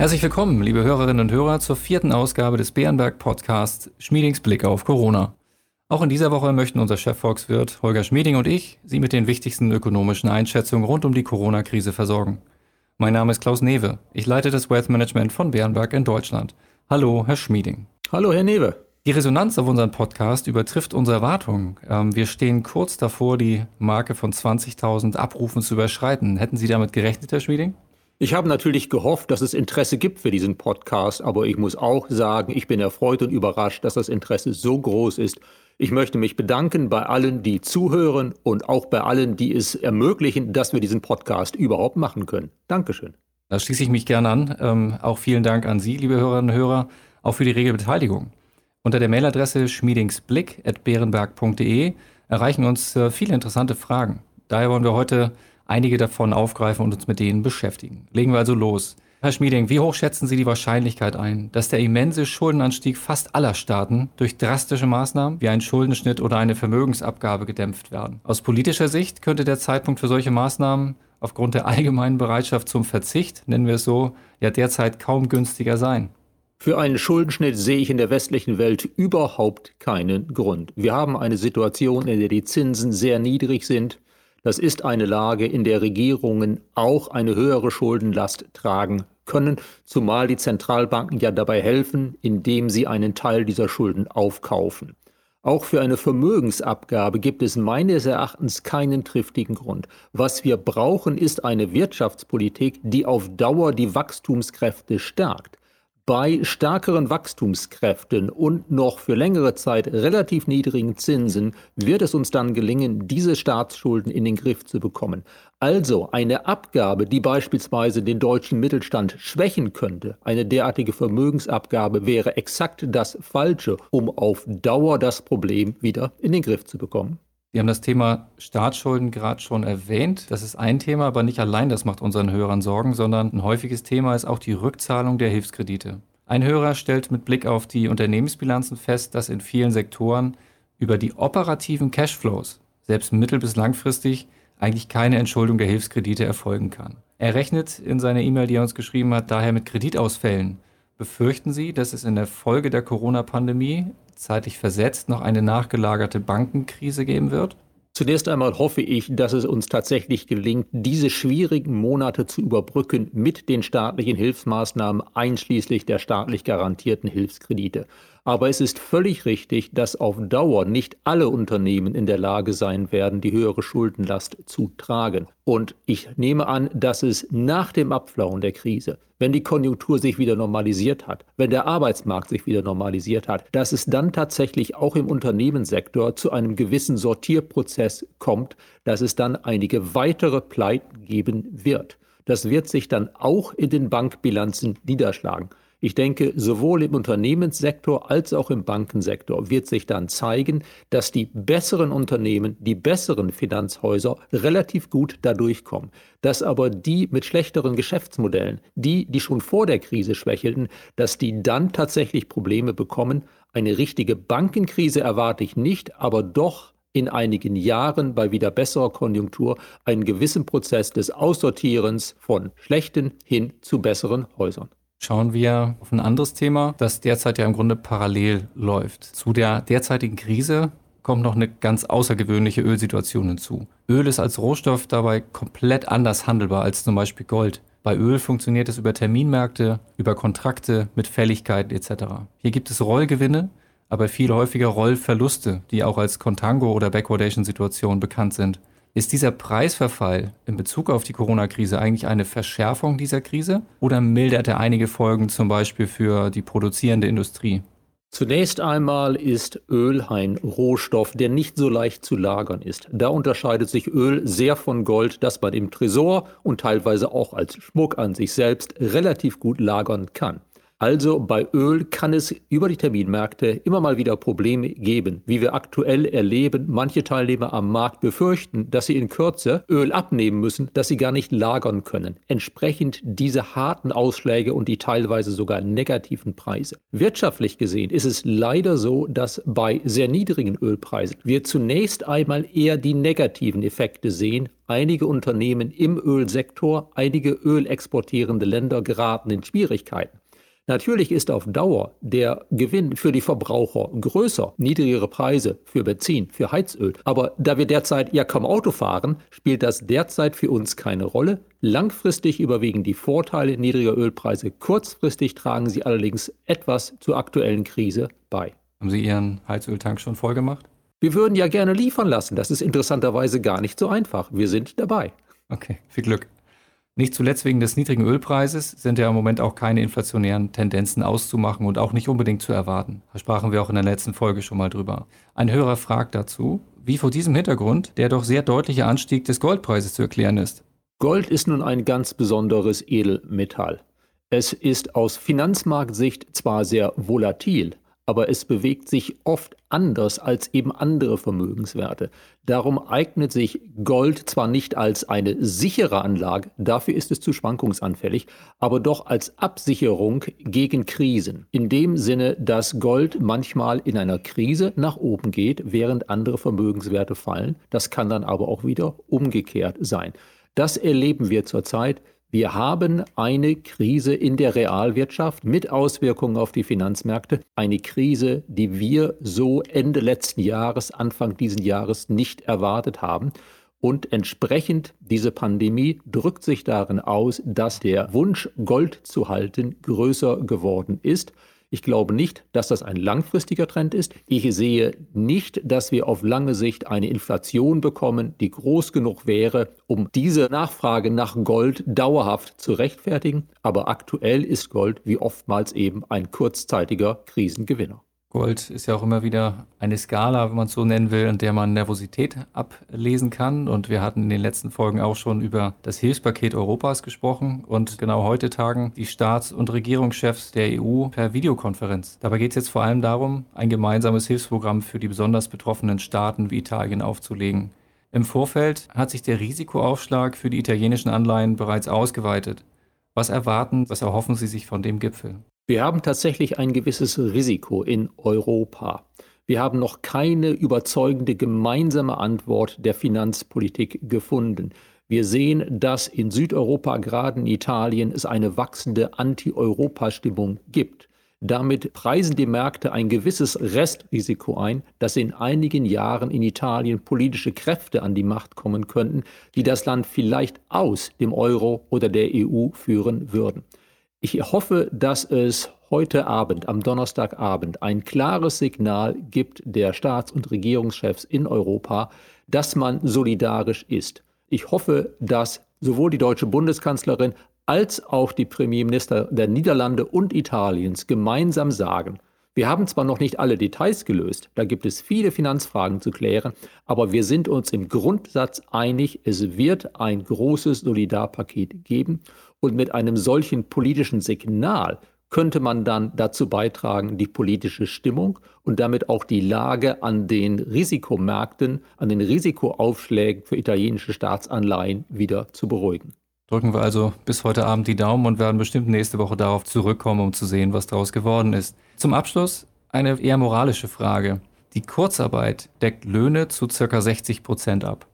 Herzlich willkommen, liebe Hörerinnen und Hörer, zur vierten Ausgabe des Bärenberg Podcasts Schmiedings Blick auf Corona. Auch in dieser Woche möchten unser Chefvolkswirt Holger Schmieding und ich Sie mit den wichtigsten ökonomischen Einschätzungen rund um die Corona-Krise versorgen. Mein Name ist Klaus Newe. Ich leite das Wealth Management von Bärenberg in Deutschland. Hallo, Herr Schmieding. Hallo, Herr Newe. Die Resonanz auf unseren Podcast übertrifft unsere Erwartungen. Ähm, wir stehen kurz davor, die Marke von 20.000 Abrufen zu überschreiten. Hätten Sie damit gerechnet, Herr Schmieding? Ich habe natürlich gehofft, dass es Interesse gibt für diesen Podcast, aber ich muss auch sagen, ich bin erfreut und überrascht, dass das Interesse so groß ist. Ich möchte mich bedanken bei allen, die zuhören und auch bei allen, die es ermöglichen, dass wir diesen Podcast überhaupt machen können. Dankeschön. Da schließe ich mich gerne an. Ähm, auch vielen Dank an Sie, liebe Hörerinnen und Hörer, auch für die rege Beteiligung. Unter der Mailadresse schmiedingsblick.beerenberg.de erreichen uns äh, viele interessante Fragen. Daher wollen wir heute einige davon aufgreifen und uns mit denen beschäftigen. Legen wir also los. Herr Schmieding, wie hoch schätzen Sie die Wahrscheinlichkeit ein, dass der immense Schuldenanstieg fast aller Staaten durch drastische Maßnahmen wie einen Schuldenschnitt oder eine Vermögensabgabe gedämpft werden? Aus politischer Sicht könnte der Zeitpunkt für solche Maßnahmen aufgrund der allgemeinen Bereitschaft zum Verzicht, nennen wir es so, ja derzeit kaum günstiger sein. Für einen Schuldenschnitt sehe ich in der westlichen Welt überhaupt keinen Grund. Wir haben eine Situation, in der die Zinsen sehr niedrig sind. Das ist eine Lage, in der Regierungen auch eine höhere Schuldenlast tragen können, zumal die Zentralbanken ja dabei helfen, indem sie einen Teil dieser Schulden aufkaufen. Auch für eine Vermögensabgabe gibt es meines Erachtens keinen triftigen Grund. Was wir brauchen, ist eine Wirtschaftspolitik, die auf Dauer die Wachstumskräfte stärkt bei stärkeren Wachstumskräften und noch für längere Zeit relativ niedrigen Zinsen wird es uns dann gelingen, diese Staatsschulden in den Griff zu bekommen. Also eine Abgabe, die beispielsweise den deutschen Mittelstand schwächen könnte, eine derartige Vermögensabgabe wäre exakt das Falsche, um auf Dauer das Problem wieder in den Griff zu bekommen. Sie haben das Thema Staatsschulden gerade schon erwähnt. Das ist ein Thema, aber nicht allein das macht unseren Hörern Sorgen, sondern ein häufiges Thema ist auch die Rückzahlung der Hilfskredite. Ein Hörer stellt mit Blick auf die Unternehmensbilanzen fest, dass in vielen Sektoren über die operativen Cashflows, selbst mittel- bis langfristig, eigentlich keine Entschuldung der Hilfskredite erfolgen kann. Er rechnet in seiner E-Mail, die er uns geschrieben hat, daher mit Kreditausfällen. Befürchten Sie, dass es in der Folge der Corona-Pandemie zeitlich versetzt noch eine nachgelagerte Bankenkrise geben wird? Zunächst einmal hoffe ich, dass es uns tatsächlich gelingt, diese schwierigen Monate zu überbrücken mit den staatlichen Hilfsmaßnahmen einschließlich der staatlich garantierten Hilfskredite. Aber es ist völlig richtig, dass auf Dauer nicht alle Unternehmen in der Lage sein werden, die höhere Schuldenlast zu tragen. Und ich nehme an, dass es nach dem Abflauen der Krise, wenn die Konjunktur sich wieder normalisiert hat, wenn der Arbeitsmarkt sich wieder normalisiert hat, dass es dann tatsächlich auch im Unternehmenssektor zu einem gewissen Sortierprozess kommt, dass es dann einige weitere Pleiten geben wird. Das wird sich dann auch in den Bankbilanzen niederschlagen. Ich denke, sowohl im Unternehmenssektor als auch im Bankensektor wird sich dann zeigen, dass die besseren Unternehmen, die besseren Finanzhäuser relativ gut dadurch kommen. Dass aber die mit schlechteren Geschäftsmodellen, die, die schon vor der Krise schwächelten, dass die dann tatsächlich Probleme bekommen. Eine richtige Bankenkrise erwarte ich nicht, aber doch in einigen Jahren bei wieder besserer Konjunktur einen gewissen Prozess des Aussortierens von schlechten hin zu besseren Häusern schauen wir auf ein anderes Thema, das derzeit ja im Grunde parallel läuft. Zu der derzeitigen Krise kommt noch eine ganz außergewöhnliche Ölsituation hinzu. Öl ist als Rohstoff dabei komplett anders handelbar als zum Beispiel Gold. Bei Öl funktioniert es über Terminmärkte, über Kontrakte mit Fälligkeiten etc. Hier gibt es Rollgewinne, aber viel häufiger Rollverluste, die auch als Contango oder Backwardation-Situation bekannt sind. Ist dieser Preisverfall in Bezug auf die Corona-Krise eigentlich eine Verschärfung dieser Krise oder mildert er einige Folgen zum Beispiel für die produzierende Industrie? Zunächst einmal ist Öl ein Rohstoff, der nicht so leicht zu lagern ist. Da unterscheidet sich Öl sehr von Gold, das man im Tresor und teilweise auch als Schmuck an sich selbst relativ gut lagern kann. Also bei Öl kann es über die Terminmärkte immer mal wieder Probleme geben, wie wir aktuell erleben. Manche Teilnehmer am Markt befürchten, dass sie in Kürze Öl abnehmen müssen, das sie gar nicht lagern können. Entsprechend diese harten Ausschläge und die teilweise sogar negativen Preise. Wirtschaftlich gesehen ist es leider so, dass bei sehr niedrigen Ölpreisen wir zunächst einmal eher die negativen Effekte sehen Einige Unternehmen im Ölsektor, einige ölexportierende Länder geraten in Schwierigkeiten. Natürlich ist auf Dauer der Gewinn für die Verbraucher größer, niedrigere Preise für Benzin, für Heizöl. Aber da wir derzeit ja kaum Auto fahren, spielt das derzeit für uns keine Rolle. Langfristig überwiegen die Vorteile niedriger Ölpreise, kurzfristig tragen sie allerdings etwas zur aktuellen Krise bei. Haben Sie Ihren Heizöltank schon voll gemacht? Wir würden ja gerne liefern lassen. Das ist interessanterweise gar nicht so einfach. Wir sind dabei. Okay, viel Glück. Nicht zuletzt wegen des niedrigen Ölpreises sind ja im Moment auch keine inflationären Tendenzen auszumachen und auch nicht unbedingt zu erwarten. Da sprachen wir auch in der letzten Folge schon mal drüber. Ein Hörer fragt dazu, wie vor diesem Hintergrund der doch sehr deutliche Anstieg des Goldpreises zu erklären ist. Gold ist nun ein ganz besonderes Edelmetall. Es ist aus Finanzmarktsicht zwar sehr volatil, aber es bewegt sich oft anders als eben andere Vermögenswerte. Darum eignet sich Gold zwar nicht als eine sichere Anlage, dafür ist es zu schwankungsanfällig, aber doch als Absicherung gegen Krisen. In dem Sinne, dass Gold manchmal in einer Krise nach oben geht, während andere Vermögenswerte fallen. Das kann dann aber auch wieder umgekehrt sein. Das erleben wir zurzeit. Wir haben eine Krise in der Realwirtschaft mit Auswirkungen auf die Finanzmärkte. Eine Krise, die wir so Ende letzten Jahres, Anfang diesen Jahres nicht erwartet haben. Und entsprechend diese Pandemie drückt sich darin aus, dass der Wunsch, Gold zu halten, größer geworden ist. Ich glaube nicht, dass das ein langfristiger Trend ist. Ich sehe nicht, dass wir auf lange Sicht eine Inflation bekommen, die groß genug wäre, um diese Nachfrage nach Gold dauerhaft zu rechtfertigen. Aber aktuell ist Gold wie oftmals eben ein kurzzeitiger Krisengewinner. Gold ist ja auch immer wieder eine Skala, wenn man es so nennen will, in der man Nervosität ablesen kann. Und wir hatten in den letzten Folgen auch schon über das Hilfspaket Europas gesprochen und genau heute tagen die Staats- und Regierungschefs der EU per Videokonferenz. Dabei geht es jetzt vor allem darum, ein gemeinsames Hilfsprogramm für die besonders betroffenen Staaten wie Italien aufzulegen. Im Vorfeld hat sich der Risikoaufschlag für die italienischen Anleihen bereits ausgeweitet. Was erwarten, was erhoffen Sie sich von dem Gipfel? Wir haben tatsächlich ein gewisses Risiko in Europa. Wir haben noch keine überzeugende gemeinsame Antwort der Finanzpolitik gefunden. Wir sehen, dass in Südeuropa, gerade in Italien, es eine wachsende Anti-Europa-Stimmung gibt. Damit preisen die Märkte ein gewisses Restrisiko ein, dass in einigen Jahren in Italien politische Kräfte an die Macht kommen könnten, die das Land vielleicht aus dem Euro oder der EU führen würden. Ich hoffe, dass es heute Abend, am Donnerstagabend, ein klares Signal gibt der Staats- und Regierungschefs in Europa, dass man solidarisch ist. Ich hoffe, dass sowohl die deutsche Bundeskanzlerin als auch die Premierminister der Niederlande und Italiens gemeinsam sagen, wir haben zwar noch nicht alle Details gelöst, da gibt es viele Finanzfragen zu klären, aber wir sind uns im Grundsatz einig, es wird ein großes Solidarpaket geben und mit einem solchen politischen Signal könnte man dann dazu beitragen, die politische Stimmung und damit auch die Lage an den Risikomärkten, an den Risikoaufschlägen für italienische Staatsanleihen wieder zu beruhigen. Drücken wir also bis heute Abend die Daumen und werden bestimmt nächste Woche darauf zurückkommen, um zu sehen, was daraus geworden ist. Zum Abschluss eine eher moralische Frage. Die Kurzarbeit deckt Löhne zu ca. 60 Prozent ab.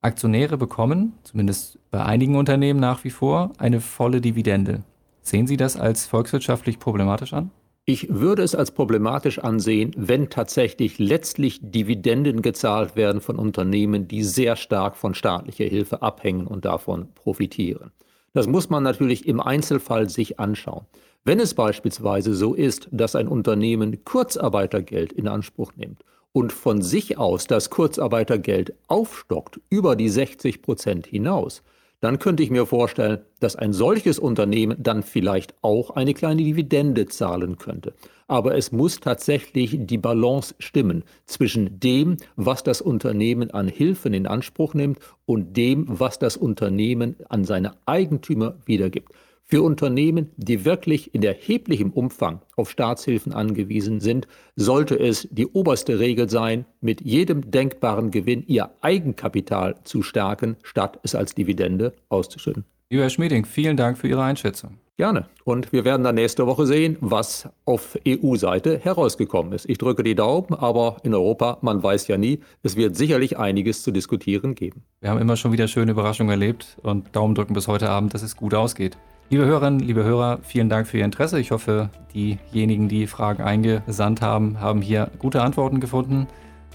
Aktionäre bekommen, zumindest bei einigen Unternehmen nach wie vor, eine volle Dividende. Sehen Sie das als volkswirtschaftlich problematisch an? Ich würde es als problematisch ansehen, wenn tatsächlich letztlich Dividenden gezahlt werden von Unternehmen, die sehr stark von staatlicher Hilfe abhängen und davon profitieren. Das muss man natürlich im Einzelfall sich anschauen. Wenn es beispielsweise so ist, dass ein Unternehmen Kurzarbeitergeld in Anspruch nimmt und von sich aus das Kurzarbeitergeld aufstockt über die 60 Prozent hinaus, dann könnte ich mir vorstellen, dass ein solches Unternehmen dann vielleicht auch eine kleine Dividende zahlen könnte. Aber es muss tatsächlich die Balance stimmen zwischen dem, was das Unternehmen an Hilfen in Anspruch nimmt und dem, was das Unternehmen an seine Eigentümer wiedergibt. Für Unternehmen, die wirklich in erheblichem Umfang auf Staatshilfen angewiesen sind, sollte es die oberste Regel sein, mit jedem denkbaren Gewinn ihr Eigenkapital zu stärken, statt es als Dividende auszuschütten. Lieber Herr Schmieding, vielen Dank für Ihre Einschätzung. Gerne. Und wir werden dann nächste Woche sehen, was auf EU-Seite herausgekommen ist. Ich drücke die Daumen, aber in Europa, man weiß ja nie, es wird sicherlich einiges zu diskutieren geben. Wir haben immer schon wieder schöne Überraschungen erlebt und Daumen drücken bis heute Abend, dass es gut ausgeht. Liebe Hörerinnen, liebe Hörer, vielen Dank für Ihr Interesse. Ich hoffe, diejenigen, die Fragen eingesandt haben, haben hier gute Antworten gefunden.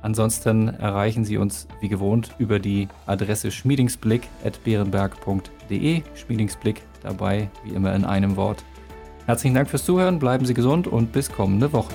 Ansonsten erreichen Sie uns wie gewohnt über die Adresse schmiedingsblick.beerenberg.de. Schmiedingsblick dabei, wie immer in einem Wort. Herzlichen Dank fürs Zuhören, bleiben Sie gesund und bis kommende Woche.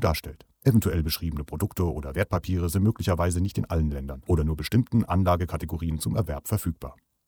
darstellt. Eventuell beschriebene Produkte oder Wertpapiere sind möglicherweise nicht in allen Ländern oder nur bestimmten Anlagekategorien zum Erwerb verfügbar.